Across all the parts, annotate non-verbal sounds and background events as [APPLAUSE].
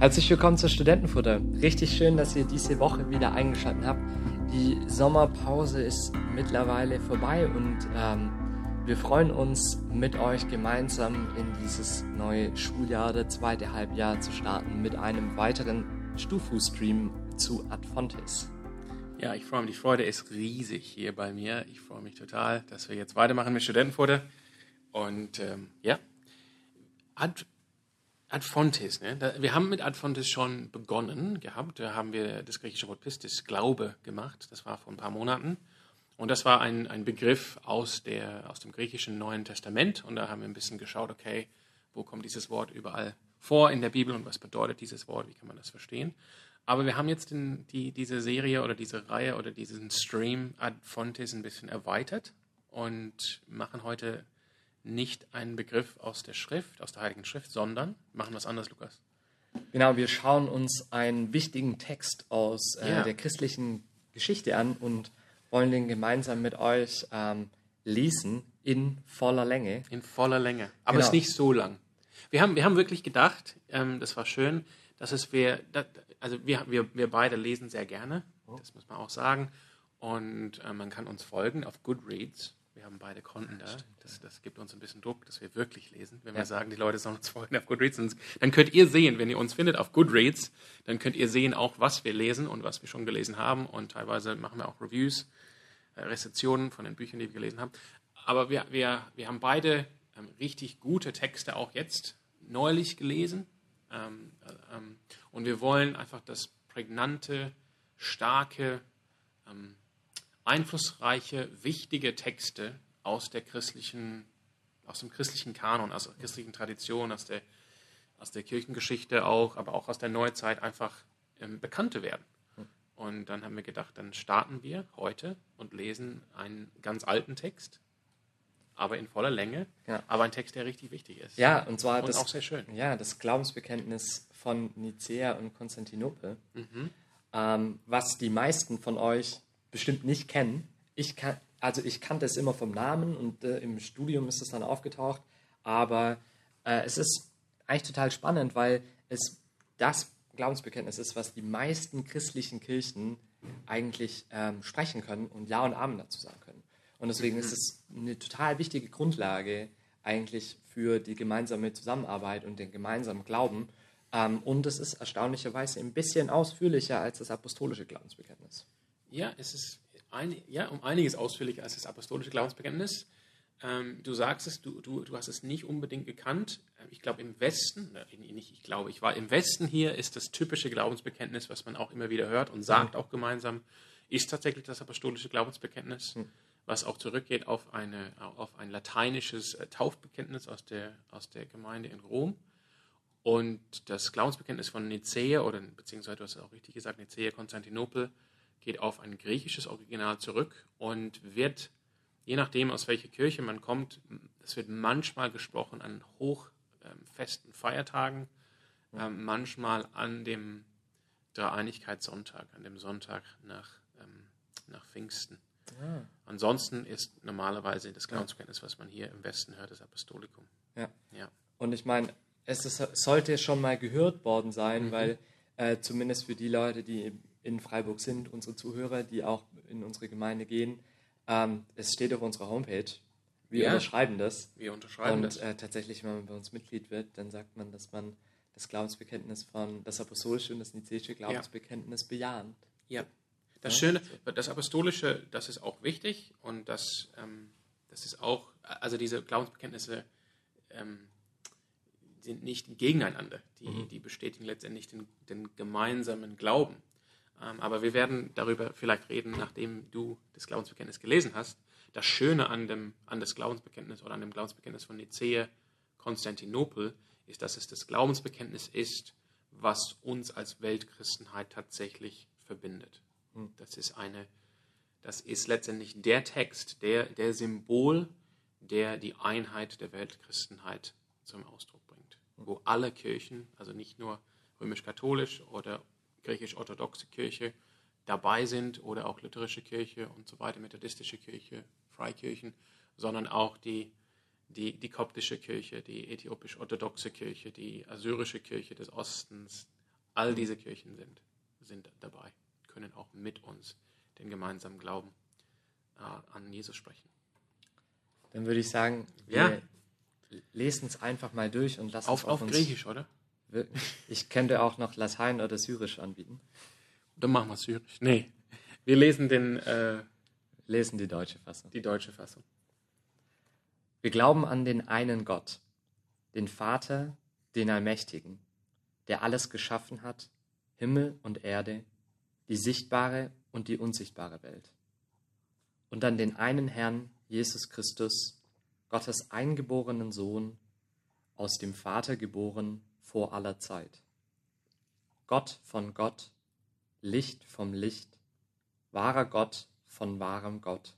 Herzlich willkommen zur Studentenfutter. Richtig schön, dass ihr diese Woche wieder eingeschaltet habt. Die Sommerpause ist mittlerweile vorbei und ähm, wir freuen uns, mit euch gemeinsam in dieses neue Schuljahr, das zweite Halbjahr zu starten, mit einem weiteren Stufu-Stream zu Adfontes. Ja, ich freue mich. Die Freude ist riesig hier bei mir. Ich freue mich total, dass wir jetzt weitermachen mit Studentenfutter. Und ähm, ja, Adfontes, ne? Wir haben mit Adfontes schon begonnen gehabt. Da haben wir das griechische Wort Pistis, Glaube, gemacht. Das war vor ein paar Monaten. Und das war ein, ein Begriff aus, der, aus dem griechischen Neuen Testament. Und da haben wir ein bisschen geschaut, okay, wo kommt dieses Wort überall vor in der Bibel und was bedeutet dieses Wort, wie kann man das verstehen. Aber wir haben jetzt den, die, diese Serie oder diese Reihe oder diesen Stream Adfontes ein bisschen erweitert und machen heute nicht einen Begriff aus der Schrift, aus der Heiligen Schrift, sondern machen was anderes, Lukas. Genau, wir schauen uns einen wichtigen Text aus äh, Ja. der christlichen Geschichte an und wollen den gemeinsam mit euch ähm, lesen in voller Länge. In voller Länge. Aber Genau. es ist nicht so lang. Wir haben, wir haben wirklich gedacht, ähm, das war schön, dass es wir, das, also wir, wir, wir beide lesen sehr gerne, das muss man auch sagen. Und äh, man kann uns folgen auf Goodreads. Wir haben beide Konten da. Das, das gibt uns ein bisschen Druck, dass wir wirklich lesen. Wenn Ja. wir sagen, die Leute sollen uns folgen auf Goodreads, dann- dann könnt ihr sehen, wenn ihr uns findet auf Goodreads, dann könnt ihr sehen auch, was wir lesen und was wir schon gelesen haben. Und teilweise machen wir auch Reviews, äh, Rezensionen von den Büchern, die wir gelesen haben. Aber wir, wir, wir haben beide ähm, richtig gute Texte auch jetzt neulich gelesen. Ähm, äh, ähm, und wir wollen einfach das prägnante, starke, ähm, einflussreiche, wichtige Texte aus der christlichen, aus dem christlichen Kanon, aus der christlichen Tradition, aus der, aus der Kirchengeschichte auch, aber auch aus der Neuzeit einfach ähm, bekannte werden. Und dann haben wir gedacht, dann starten wir heute und lesen einen ganz alten Text, aber in voller Länge, Ja. aber ein Text, der richtig wichtig ist. Ja, und zwar Und das, auch sehr schön. Ja, das Glaubensbekenntnis von Nicäa und Konstantinopel, Mhm. ähm, was die meisten von euch bestimmt nicht kennen. Ich kann, also ich kannte es immer vom Namen und äh, im Studium ist es dann aufgetaucht, aber äh, es ist eigentlich total spannend, weil es das Glaubensbekenntnis ist, was die meisten christlichen Kirchen eigentlich ähm, sprechen können und Ja und Amen dazu sagen können. Und deswegen ist es eine total wichtige Grundlage eigentlich für die gemeinsame Zusammenarbeit und den gemeinsamen Glauben. Ähm, und es ist erstaunlicherweise ein bisschen ausführlicher als das apostolische Glaubensbekenntnis. Ja, es ist ein, ja, um einiges ausführlicher als das apostolische Glaubensbekenntnis. Ähm, du sagst es, du, du, du hast es nicht unbedingt gekannt. Ähm, Ich glaube, im Westen, nicht ich glaube, ich war im Westen hier, ist das typische Glaubensbekenntnis, was man auch immer wieder hört und sagt auch gemeinsam, ist tatsächlich das apostolische Glaubensbekenntnis, was auch zurückgeht auf, eine, auf ein lateinisches äh, Taufbekenntnis aus der, aus der Gemeinde in Rom. Und das Glaubensbekenntnis von Nicäa, oder beziehungsweise du hast es auch richtig gesagt, Nicäa, Konstantinopel, geht auf ein griechisches Original zurück und wird, je nachdem aus welcher Kirche man kommt, es wird manchmal gesprochen an hochfesten Feiertagen, ähm, manchmal an dem Dreieinigkeitssonntag, an dem Sonntag nach, ähm, nach Pfingsten. Ansonsten ist normalerweise das Glaubensbekenntnis, was man hier im Westen hört, das Apostolikum. Ja. Ja. Und ich meine, es ist, sollte schon mal gehört worden sein, weil äh, zumindest für die Leute, die in Freiburg sind, unsere Zuhörer, die auch in unsere Gemeinde gehen, ähm, es steht auf unserer Homepage. Wir Ja. unterschreiben das. Wir unterschreiben Und das. äh, tatsächlich, wenn man bei uns Mitglied wird, dann sagt man, dass man das Glaubensbekenntnis von das apostolische und das nizäische Glaubensbekenntnis bejahen. Ja. Das Ja, Schöne, das Apostolische, das ist auch wichtig und das, ähm, das ist auch, also diese Glaubensbekenntnisse ähm, sind nicht gegeneinander. Die, die bestätigen letztendlich den, den gemeinsamen Glauben. Ähm, aber wir werden darüber vielleicht reden, nachdem du das Glaubensbekenntnis gelesen hast. Das Schöne an, dem, an das Glaubensbekenntnis oder an dem Glaubensbekenntnis von Nicäa, Konstantinopel, ist, dass es das Glaubensbekenntnis ist, was uns als Weltchristenheit tatsächlich verbindet. Das ist eine, das ist letztendlich der Text, der, der Symbol, der die Einheit der Weltchristenheit zum Ausdruck bringt. Wo alle Kirchen, also nicht nur römisch-katholisch oder griechisch-orthodoxe Kirche dabei sind oder auch lutherische Kirche und so weiter, methodistische Kirche, Freikirchen, sondern auch die, die, die koptische Kirche, die äthiopisch-orthodoxe Kirche, die assyrische Kirche des Ostens, All diese Kirchen sind, sind dabei, können auch mit uns den gemeinsamen Glauben äh, an Jesus sprechen. Dann würde ich sagen, Ja. wir lesen es einfach mal durch und lassen Auf, es auf, auf uns Griechisch, oder? Ich könnte auch noch Latein oder Syrisch anbieten. Dann machen wir Syrisch. Nee, wir lesen den, äh, Lesen die deutsche Fassung. die deutsche Fassung. Wir glauben an den einen Gott, den Vater, den Allmächtigen, der alles geschaffen hat, Himmel und Erde, die sichtbare und die unsichtbare Welt. Und an den einen Herrn, Jesus Christus, Gottes eingeborenen Sohn, aus dem Vater geboren vor aller Zeit. Gott von Gott, Licht vom Licht, wahrer Gott von wahrem Gott,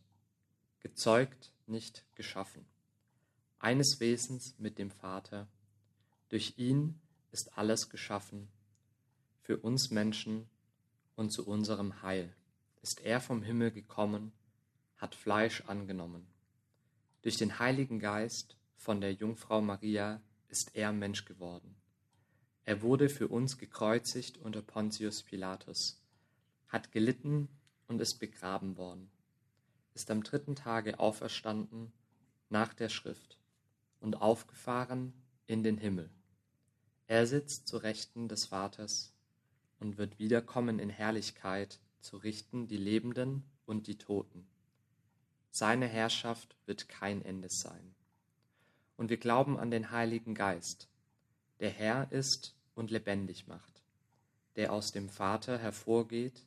gezeugt, nicht geschaffen eines Wesens mit dem Vater. Durch ihn ist alles geschaffen. Für uns Menschen und zu unserem Heil ist er vom Himmel gekommen, hat Fleisch angenommen. Durch den Heiligen Geist von der Jungfrau Maria ist er Mensch geworden. Er wurde für uns gekreuzigt unter Pontius Pilatus, hat gelitten und ist begraben worden, ist am dritten Tage auferstanden nach der Schrift und aufgefahren in den Himmel. Er sitzt zu Rechten des Vaters und wird wiederkommen in Herrlichkeit zu richten die Lebenden und die Toten. Seine Herrschaft wird kein Ende sein. Und wir glauben an den Heiligen Geist, der Herr ist und lebendig macht, der aus dem Vater hervorgeht,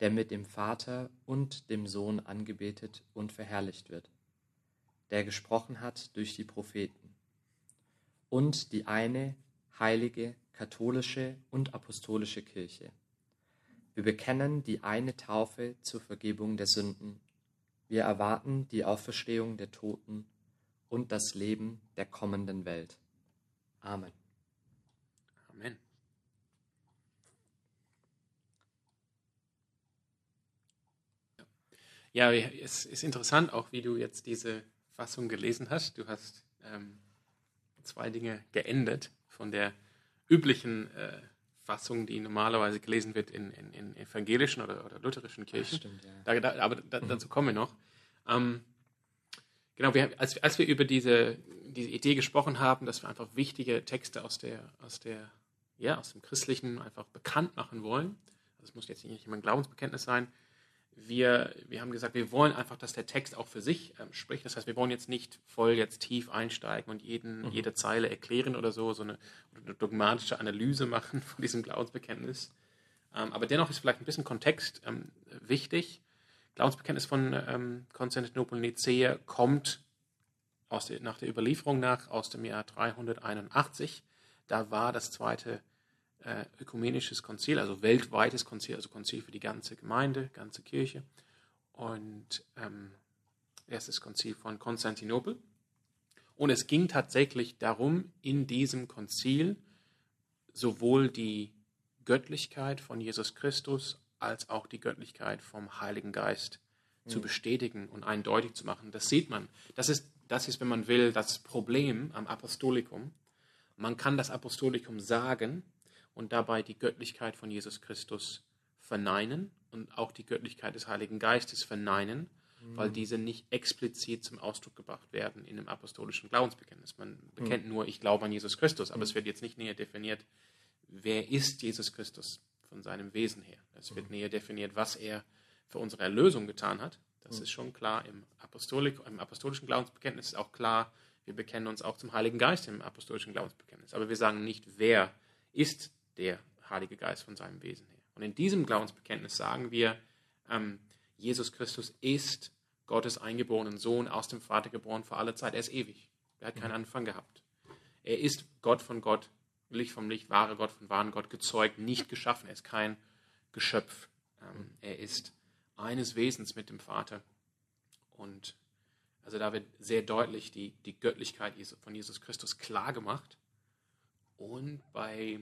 der mit dem Vater und dem Sohn angebetet und verherrlicht wird der gesprochen hat durch die Propheten. Und die eine heilige, katholische und apostolische Kirche. Wir bekennen die eine Taufe zur Vergebung der Sünden. Wir erwarten die Auferstehung der Toten und das Leben der kommenden Welt. Amen. Amen. Ja, es ist interessant auch, wie du jetzt diese Fassung gelesen hast. Du hast ähm, zwei Dinge geändert von der üblichen äh, Fassung, die normalerweise gelesen wird in, in, in evangelischen oder, oder lutherischen Kirchen. Stimmt, ja. Da, da, aber da, dazu kommen wir noch. Ähm, genau, wir, als, als wir über diese, diese Idee gesprochen haben, dass wir einfach wichtige Texte aus, der, aus, der, ja, aus dem Christlichen einfach bekannt machen wollen, das muss jetzt nicht immer ein Glaubensbekenntnis sein, wir, wir haben gesagt, wir wollen einfach, dass der Text auch für sich ähm, spricht. Das heißt, wir wollen jetzt nicht voll jetzt tief einsteigen und jeden, Mhm. jede Zeile erklären oder so, so eine, eine dogmatische Analyse machen [LAUGHS] von diesem Glaubensbekenntnis. Ähm, aber dennoch ist vielleicht ein bisschen Kontext ähm, wichtig. Glaubensbekenntnis von ähm, Konstantinopel Nicea kommt aus der, nach der Überlieferung nach aus dem Jahr 381. Da war das zweite äh, ökumenisches Konzil, also weltweites Konzil, also Konzil für die ganze Gemeinde, ganze Kirche. Und ähm, erstes Konzil von Konstantinopel. Und es ging tatsächlich darum, in diesem Konzil sowohl die Göttlichkeit von Jesus Christus als auch die Göttlichkeit vom Heiligen Geist zu bestätigen und eindeutig zu machen. Das sieht man. Das ist, das ist, wenn man will, das Problem am Apostolikum. Man kann das Apostolikum sagen und dabei die Göttlichkeit von Jesus Christus verneinen und auch die Göttlichkeit des Heiligen Geistes verneinen, weil diese nicht explizit zum Ausdruck gebracht werden in dem apostolischen Glaubensbekenntnis. Man bekennt nur, ich glaube an Jesus Christus, aber es wird jetzt nicht näher definiert, wer ist Jesus Christus von seinem Wesen her. Es wird näher definiert, was er für unsere Erlösung getan hat. Das ist schon klar im, Apostolik, im apostolischen Glaubensbekenntnis ist auch klar, wir bekennen uns auch zum Heiligen Geist im apostolischen Glaubensbekenntnis. Aber wir sagen nicht, wer ist der Heilige Geist von seinem Wesen her. Und in diesem Glaubensbekenntnis sagen wir, ähm, Jesus Christus ist Gottes eingeborenen Sohn, aus dem Vater geboren für alle Zeit. Er ist ewig. Er hat keinen Anfang gehabt. Er ist Gott von Gott, Licht vom Licht, wahre Gott von wahren Gott, gezeugt, nicht geschaffen. Er ist kein Geschöpf. Ähm, er ist eines Wesens mit dem Vater. Und also da wird sehr deutlich die, die Göttlichkeit von Jesus Christus klar gemacht. Und bei,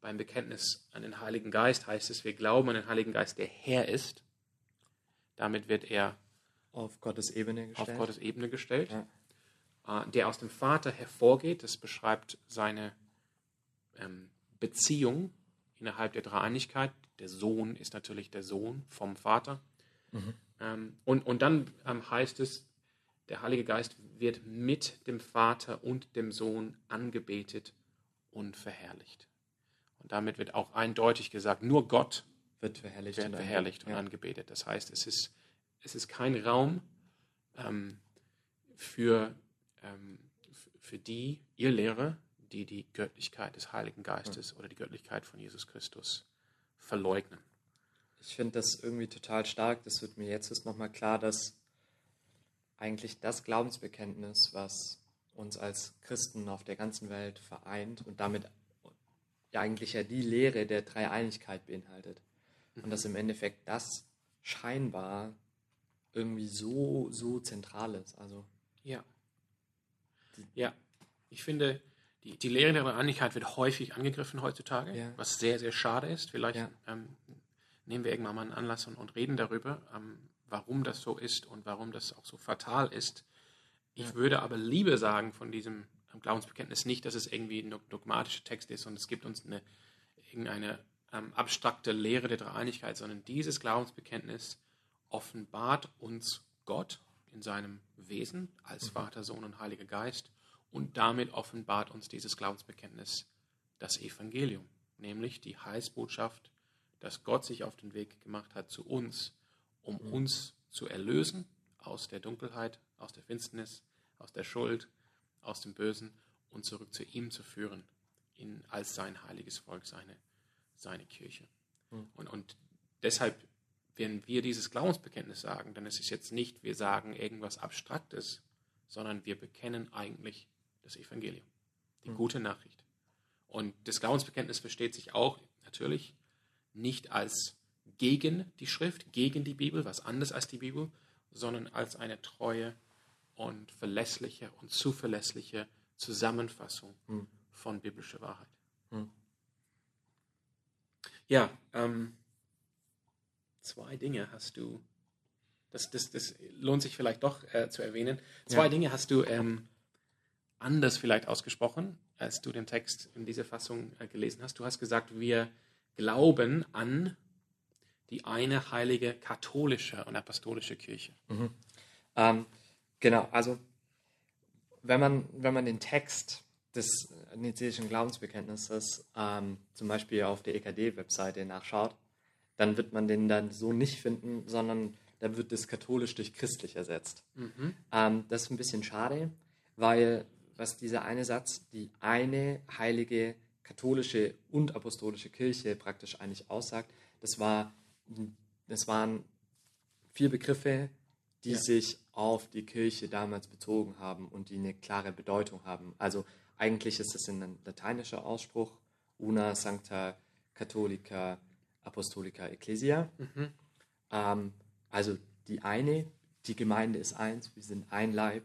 beim Bekenntnis an den Heiligen Geist heißt es, wir glauben an den Heiligen Geist, der Herr ist. Damit wird er Auf Gottes Ebene gestellt. auf Gottes Ebene gestellt, Ja. äh, der aus dem Vater hervorgeht. Das beschreibt seine ähm, Beziehung innerhalb der Dreieinigkeit. Der Sohn ist natürlich der Sohn vom Vater. Mhm. Ähm, und, und dann ähm, heißt es, der Heilige Geist wird mit dem Vater und dem Sohn angebetet und verherrlicht. Und damit wird auch eindeutig gesagt, nur Gott wird verherrlicht, wird und, verherrlicht und ja. angebetet. Das heißt, es ist, es ist kein Raum ähm, für, ähm, für die, ihr Lehre, die die Göttlichkeit des Heiligen Geistes ja. oder die Göttlichkeit von Jesus Christus verleugnen. Ich finde das irgendwie total stark. Das wird mir jetzt nochmal klar, dass eigentlich das Glaubensbekenntnis, was uns als Christen auf der ganzen Welt vereint und damit eigentlich ja die Lehre der Dreieinigkeit beinhaltet. Mhm. Und dass im Endeffekt das scheinbar irgendwie so, so zentral ist. Also, ja. Ja, ich finde, die, die Lehre der Dreieinigkeit wird häufig angegriffen heutzutage, ja. was sehr, sehr schade ist. Vielleicht ja. ähm, nehmen wir irgendwann mal einen Anlass und, und reden darüber, ähm, warum das so ist und warum das auch so fatal ist. Ich ja. würde aber lieber sagen von diesem Glaubensbekenntnis nicht, dass es irgendwie ein dogmatischer Text ist und es gibt uns eine, irgendeine ähm, abstrakte Lehre der Dreieinigkeit, sondern dieses Glaubensbekenntnis offenbart uns Gott in seinem Wesen als mhm. Vater, Sohn und Heiliger Geist und damit offenbart uns dieses Glaubensbekenntnis das Evangelium, nämlich die Heilsbotschaft, dass Gott sich auf den Weg gemacht hat zu uns, um mhm. uns zu erlösen aus der Dunkelheit, aus der Finsternis, aus der Schuld, aus dem Bösen und zurück zu ihm zu führen, in, als sein heiliges Volk, seine, seine Kirche. Mhm. Und, und deshalb, wenn wir dieses Glaubensbekenntnis sagen, dann ist es jetzt nicht, wir sagen irgendwas Abstraktes, sondern wir bekennen eigentlich das Evangelium, die mhm. gute Nachricht. Und das Glaubensbekenntnis versteht sich auch natürlich nicht als gegen die Schrift, gegen die Bibel, was anders als die Bibel, sondern als eine treue und verlässliche und zuverlässige Zusammenfassung hm. von biblischer Wahrheit. Hm. Ja, ähm, zwei Dinge hast du, das, das, das lohnt sich vielleicht doch äh, zu erwähnen, zwei ja. Dinge hast du ähm, anders vielleicht ausgesprochen, als du den Text in dieser Fassung äh, gelesen hast. Du hast gesagt, wir glauben an die eine heilige katholische und apostolische Kirche. Mhm. Ähm, genau, also wenn man, wenn man den Text des nizäischen Glaubensbekenntnisses ähm, zum Beispiel auf der EKD-Webseite nachschaut, dann wird man den dann so nicht finden, sondern dann wird das katholisch durch christlich ersetzt. Mhm. Ähm, das ist ein bisschen schade, weil was dieser eine Satz, die eine heilige katholische und apostolische Kirche praktisch eigentlich aussagt, das war das waren vier Begriffe, die ja. sich auf die Kirche damals bezogen haben und die eine klare Bedeutung haben. Also eigentlich ist es ein lateinischer Ausspruch, una sancta catholica apostolica ecclesia. Mhm. Ähm, also die eine, die Gemeinde ist eins, wir sind ein Leib,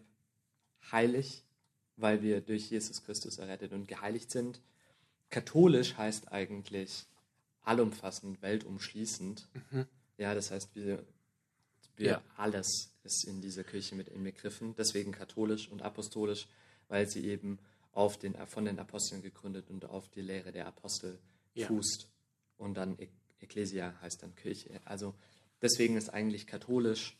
heilig, weil wir durch Jesus Christus errettet und geheiligt sind. Katholisch heißt eigentlich allumfassend, weltumschließend. Mhm. Ja, das heißt, wir, wir ja. alles ist in dieser Kirche mit inbegriffen. Deswegen katholisch und apostolisch, weil sie eben auf den, von den Aposteln gegründet und auf die Lehre der Apostel ja. fußt. Und dann Ecclesia heißt dann Kirche. Also deswegen ist eigentlich katholisch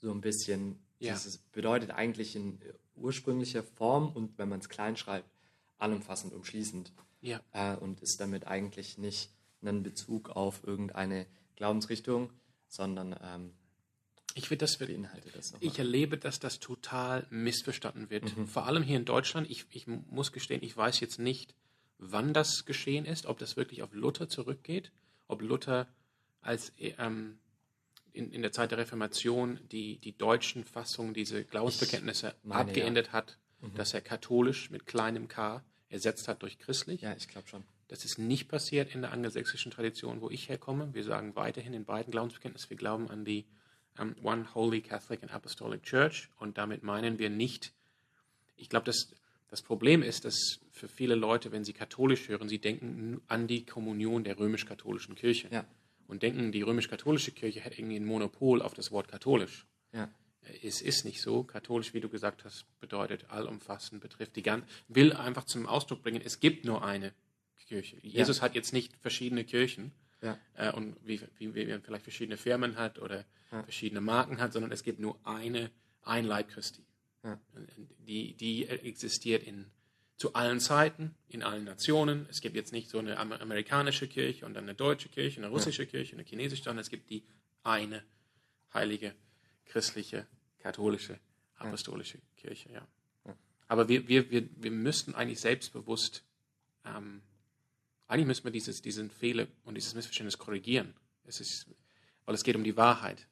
so ein bisschen, ja. dieses bedeutet eigentlich in ursprünglicher Form und wenn man es klein schreibt, allumfassend umschließend. Ja. Äh, und ist damit eigentlich nicht einen Bezug auf irgendeine Glaubensrichtung, sondern ähm, ich, das wird, das ich erlebe, dass das total missverstanden wird. Mhm. Vor allem hier in Deutschland. Ich, ich, muss gestehen, ich weiß jetzt nicht, wann das geschehen ist, ob das wirklich auf Luther zurückgeht, ob Luther als ähm, in, in der Zeit der Reformation die, die deutschen Fassungen, diese Glaubensbekenntnisse meine, abgeändert ja. hat, mhm. dass er katholisch mit kleinem k ersetzt hat durch christlich. Ja, ich glaube schon. Das ist nicht passiert in der angelsächsischen Tradition, wo ich herkomme. Wir sagen weiterhin in beiden Glaubensbekenntnissen, wir glauben an die um, One Holy Catholic and Apostolic Church und damit meinen wir nicht, ich glaube, das, das Problem ist, dass für viele Leute, wenn sie katholisch hören, sie denken an die Kommunion der römisch-katholischen Kirche ja. und denken, die römisch-katholische Kirche hätte irgendwie ein Monopol auf das Wort katholisch. Ja. Es ist nicht so. Katholisch, wie du gesagt hast, bedeutet allumfassend, betrifft die ganze, will einfach zum Ausdruck bringen, es gibt nur eine Kirche. Jesus hat jetzt nicht verschiedene Kirchen Ja. äh, und wie, wie, wie man vielleicht verschiedene Firmen hat oder Ja. verschiedene Marken hat, sondern es gibt nur eine, ein Leib Christi. Ja. Die, die existiert in, zu allen Zeiten, in allen Nationen. Es gibt jetzt nicht so eine amer- amerikanische Kirche und dann eine deutsche Kirche, eine russische Kirche, eine chinesische, sondern es gibt die eine heilige, christliche, katholische, apostolische Kirche. Ja. Ja. Aber wir, wir, wir, wir müssten eigentlich selbstbewusst, ähm, eigentlich müssen wir dieses, diesen Fehler und dieses Missverständnis korrigieren. Es ist, weil es geht um die Wahrheit.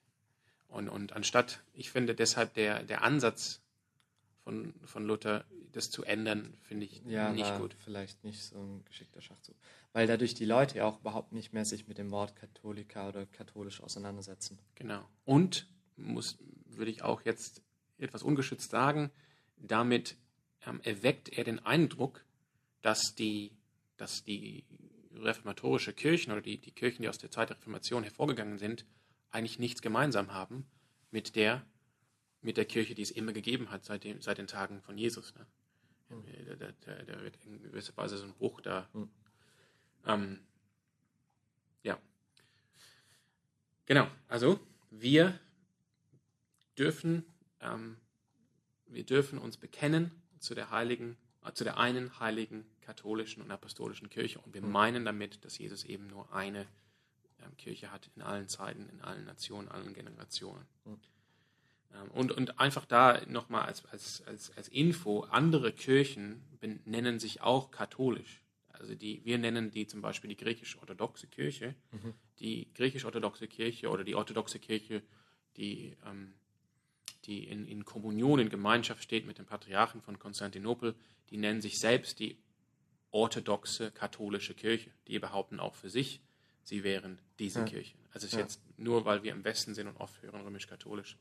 Und, und anstatt, ich finde deshalb der, der Ansatz von, von Luther, das zu ändern, finde ich Ja, nicht gut. vielleicht nicht so ein geschickter Schachzug. Weil dadurch die Leute ja auch überhaupt nicht mehr sich mit dem Wort Katholika oder katholisch auseinandersetzen. Genau. Und muss, würde ich auch jetzt etwas ungeschützt sagen, damit ähm, erweckt er den Eindruck, dass die, dass die reformatorische Kirchen oder die, die Kirchen, die aus der Zeit der Reformation hervorgegangen sind, eigentlich nichts gemeinsam haben mit der, mit der Kirche, die es immer gegeben hat seit, dem, seit den Tagen von Jesus. Ne? Da, da, da, da wird in gewisser Weise so ein Bruch da. Hm. Ähm, ja. Genau, also wir dürfen, ähm, wir dürfen uns bekennen zu der heiligen, äh, zu der einen heiligen katholischen und apostolischen Kirche und wir meinen damit, dass Jesus eben nur eine ähm, Kirche hat in allen Zeiten, in allen Nationen, allen Generationen. Ähm, und, und einfach da nochmal als, als, als, als Info, andere Kirchen nennen sich auch katholisch. Also die, wir nennen die zum Beispiel die griechisch-orthodoxe Kirche. Die griechisch-orthodoxe Kirche oder die orthodoxe Kirche, die, ähm, die in, in Kommunion, in Gemeinschaft steht mit dem Patriarchen von Konstantinopel, die nennen sich selbst die orthodoxe katholische Kirche. Die behaupten auch für sich, sie wären diese Ja. Kirche. Also es ist Ja. jetzt nur, weil wir im Westen sind und oft hören römisch-katholisch.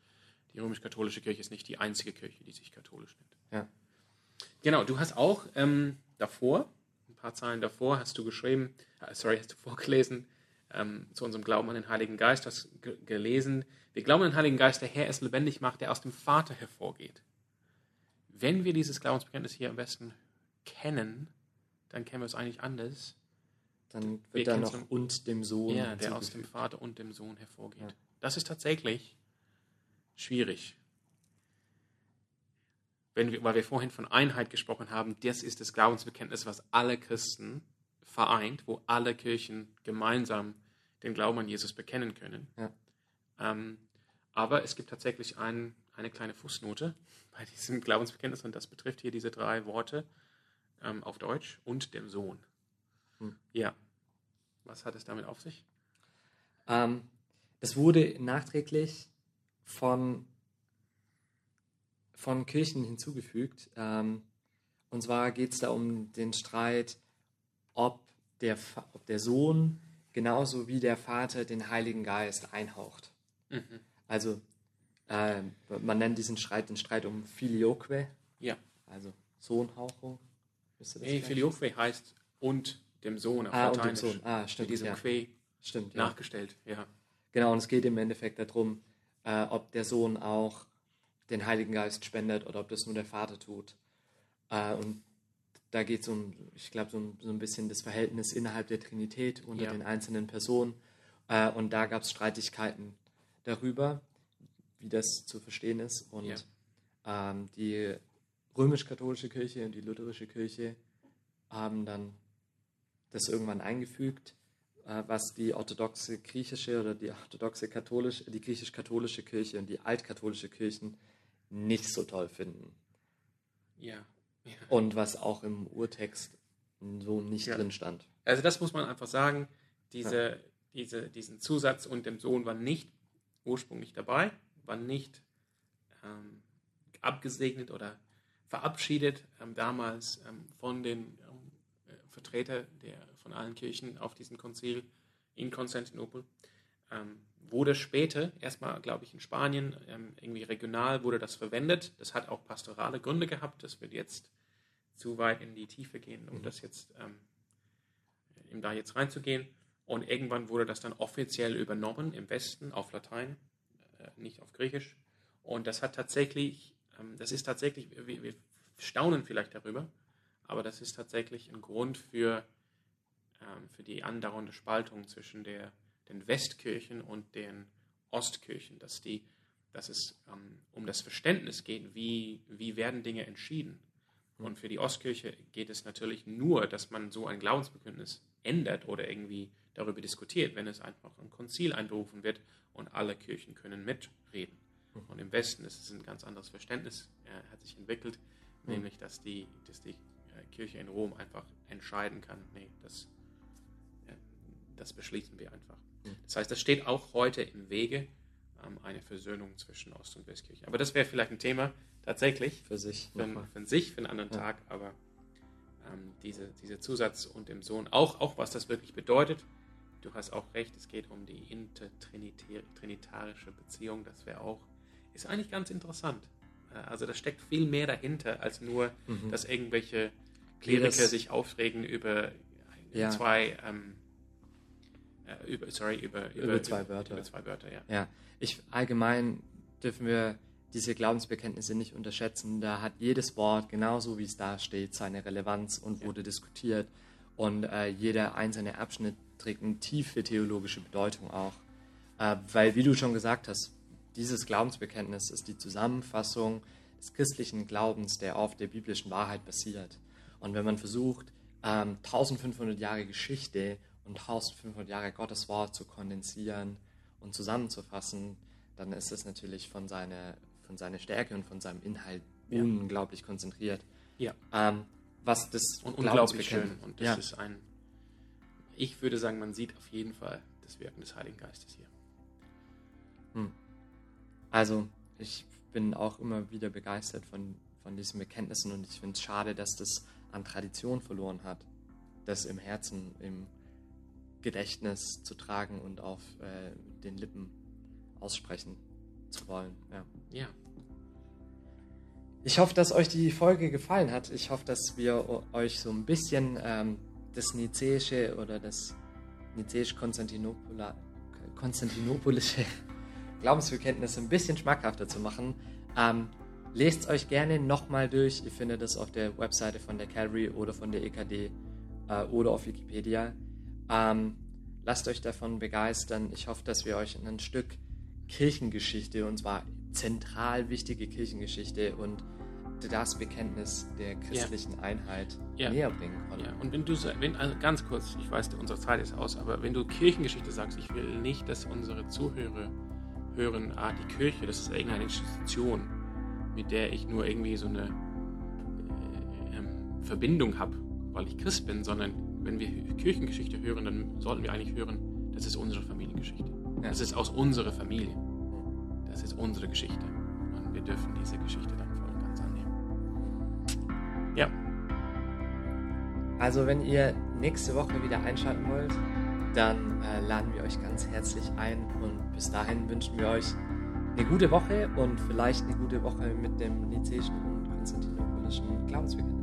Die römisch-katholische Kirche ist nicht die einzige Kirche, die sich katholisch nennt. Ja. Genau, du hast auch ähm, davor, ein paar Zeilen davor, hast du geschrieben, äh, sorry, hast du vorgelesen, ähm, zu unserem Glauben an den Heiligen Geist, ge gelesen, wir glauben an den Heiligen Geist, der Herr es lebendig macht, der aus dem Vater hervorgeht. Wenn wir dieses Glaubensbekenntnis hier im Westen kennen, dann kennen wir es eigentlich anders. Dann Wir wird da kennen's noch und dem Sohn. Ja, der aus dem. Vater und dem Sohn hervorgeht. Ja. Das ist tatsächlich schwierig. Wenn wir, weil wir vorhin von Einheit gesprochen haben, das ist das Glaubensbekenntnis, was alle Christen vereint, wo alle Kirchen gemeinsam den Glauben an Jesus bekennen können. Ja. Ähm, aber es gibt tatsächlich ein, eine kleine Fußnote [LAUGHS] bei diesem Glaubensbekenntnis und das betrifft hier diese drei Worte ähm, auf Deutsch und dem Sohn. Hm. Ja. Was hat es damit auf sich? Ähm, das wurde nachträglich von, von Kirchen hinzugefügt. Ähm, und zwar geht es da um den Streit, ob der, ob der Sohn genauso wie der Vater den Heiligen Geist einhaucht. Mhm. Also ähm, man nennt diesen Streit den Streit um Filioque, Ja. also Sohnhauchung. Nee? Filioque heißt und dem Sohn auf Ah, und dem Lateinisch. Sohn. Ah, Mit stimmt. diesem Ja. Que Stimmt, ja. nachgestellt. Ja. Genau, und es geht im Endeffekt darum, äh, ob der Sohn auch den Heiligen Geist spendet oder ob das nur der Vater tut. Äh, und da geht es um, ich glaube, so, ein- so ein bisschen das Verhältnis innerhalb der Trinität unter Ja. den einzelnen Personen. Äh, und da gab es Streitigkeiten darüber, wie das zu verstehen ist. Und Ja. ähm, die römisch-katholische Kirche und die lutherische Kirche haben dann das irgendwann eingefügt, äh, was die orthodoxe griechische oder die orthodoxe katholische, die griechisch-katholische Kirche und die altkatholische Kirchen nicht so toll finden. ja. Ja. Und was auch im Urtext so nicht Ja. drin stand. Also das muss man einfach sagen. Diese, diese, diesen Zusatz und dem Sohn war nicht ursprünglich dabei, war nicht ähm, abgesegnet oder verabschiedet ähm, damals ähm, von den ähm, äh, Vertretern der, von allen Kirchen auf diesem Konzil in Konstantinopel. Ähm, wurde später, erstmal glaube ich in Spanien, ähm, irgendwie regional wurde das verwendet. Das hat auch pastorale Gründe gehabt. Das wird jetzt zu weit in die Tiefe gehen, um das jetzt ähm, da jetzt reinzugehen. Und irgendwann wurde das dann offiziell übernommen im Westen auf Latein, äh, nicht auf Griechisch. Und das hat tatsächlich, ähm, das ist tatsächlich, wir, wir staunen vielleicht darüber, aber das ist tatsächlich ein Grund für ähm, für die andauernde Spaltung zwischen der, den Westkirchen und den Ostkirchen, dass, die, dass es ähm, um das Verständnis geht, wie, wie werden Dinge entschieden. Und für die Ostkirche geht es natürlich nur, dass man so ein Glaubensbekenntnis ändert oder irgendwie darüber diskutiert, wenn es einfach ein Konzil einberufen wird und alle Kirchen können mitreden. Und im Westen ist es ein ganz anderes Verständnis, äh, hat sich entwickelt, mhm. nämlich dass die, dass die äh, Kirche in Rom einfach entscheiden kann, nee, das, äh, das beschließen wir einfach. Mhm. Das heißt, das steht auch heute im Wege, eine Versöhnung zwischen Ost- und Westkirche. Aber das wäre vielleicht ein Thema tatsächlich für sich, für, für sich, für einen anderen ja. Tag, aber ähm, diese, dieser Zusatz und dem Sohn, auch, auch was das wirklich bedeutet, du hast auch recht, es geht um die intertrinitarische Beziehung, das wäre auch ist eigentlich ganz interessant. Äh, also da steckt viel mehr dahinter, als nur, mhm. dass irgendwelche Kleriker sich aufregen über ja. zwei, ähm, äh, über, sorry, über, über, über, zwei Wörter. Über zwei Wörter, ja. Ja, ich allgemein dürfen wir diese Glaubensbekenntnisse nicht unterschätzen. Da hat jedes Wort, genauso wie es da steht, seine Relevanz und ja. wurde diskutiert. Und äh, jeder einzelne Abschnitt trägt eine tiefe theologische Bedeutung auch. Äh, weil, wie du schon gesagt hast, dieses Glaubensbekenntnis ist die Zusammenfassung des christlichen Glaubens, der auf der biblischen Wahrheit basiert. Und wenn man versucht, 1500 ähm, Jahre Geschichte und 1500 Jahre Gottes Wort zu kondensieren und zusammenzufassen, dann ist es natürlich von seiner, von seiner Stärke und von seinem Inhalt ja. unglaublich konzentriert. Ja. Ähm, was das und unglaublich schön. Und das ja. ist ein, ich würde sagen, man sieht auf jeden Fall das Wirken des Heiligen Geistes hier. Hm. Also ich bin auch immer wieder begeistert von, von diesen Bekenntnissen und ich finde es schade, dass das an Tradition verloren hat, das im Herzen, im Gedächtnis zu tragen und auf äh, den Lippen aussprechen zu wollen. Ja. ja. Ich hoffe, dass euch die Folge gefallen hat. Ich hoffe, dass wir euch so ein bisschen ähm, das Nizäische oder das Nizäisch-Konstantinopolische [LAUGHS] Glaubensbekenntnisse ein bisschen schmackhafter zu machen. Ähm, lest euch gerne nochmal durch. Ihr findet es auf der Webseite von der Calvary oder von der EKD äh, oder auf Wikipedia. Ähm, lasst euch davon begeistern. Ich hoffe, dass wir euch ein Stück Kirchengeschichte, und zwar zentral wichtige Kirchengeschichte und das Bekenntnis der christlichen ja. Einheit ja. näher bringen konnten. Ja. Und wenn du, wenn, also ganz kurz, ich weiß, unsere Zeit ist aus, aber wenn du Kirchengeschichte sagst, ich will nicht, dass unsere Zuhörer hören, ah, die Kirche, das ist irgendeine Institution, mit der ich nur irgendwie so eine äh, ähm, Verbindung habe, weil ich Christ bin, sondern wenn wir Kirchengeschichte hören, dann sollten wir eigentlich hören, das ist unsere Familiengeschichte. Ja. Das ist aus unserer Familie. Das ist unsere Geschichte. Und wir dürfen diese Geschichte dann voll und ganz annehmen. Ja. Also wenn ihr nächste Woche wieder einschalten wollt, dann äh, laden wir euch ganz herzlich ein und bis dahin wünschen wir euch eine gute Woche und vielleicht eine gute Woche mit dem nizäischen und konstantinopolischen Glaubensbekenntnis.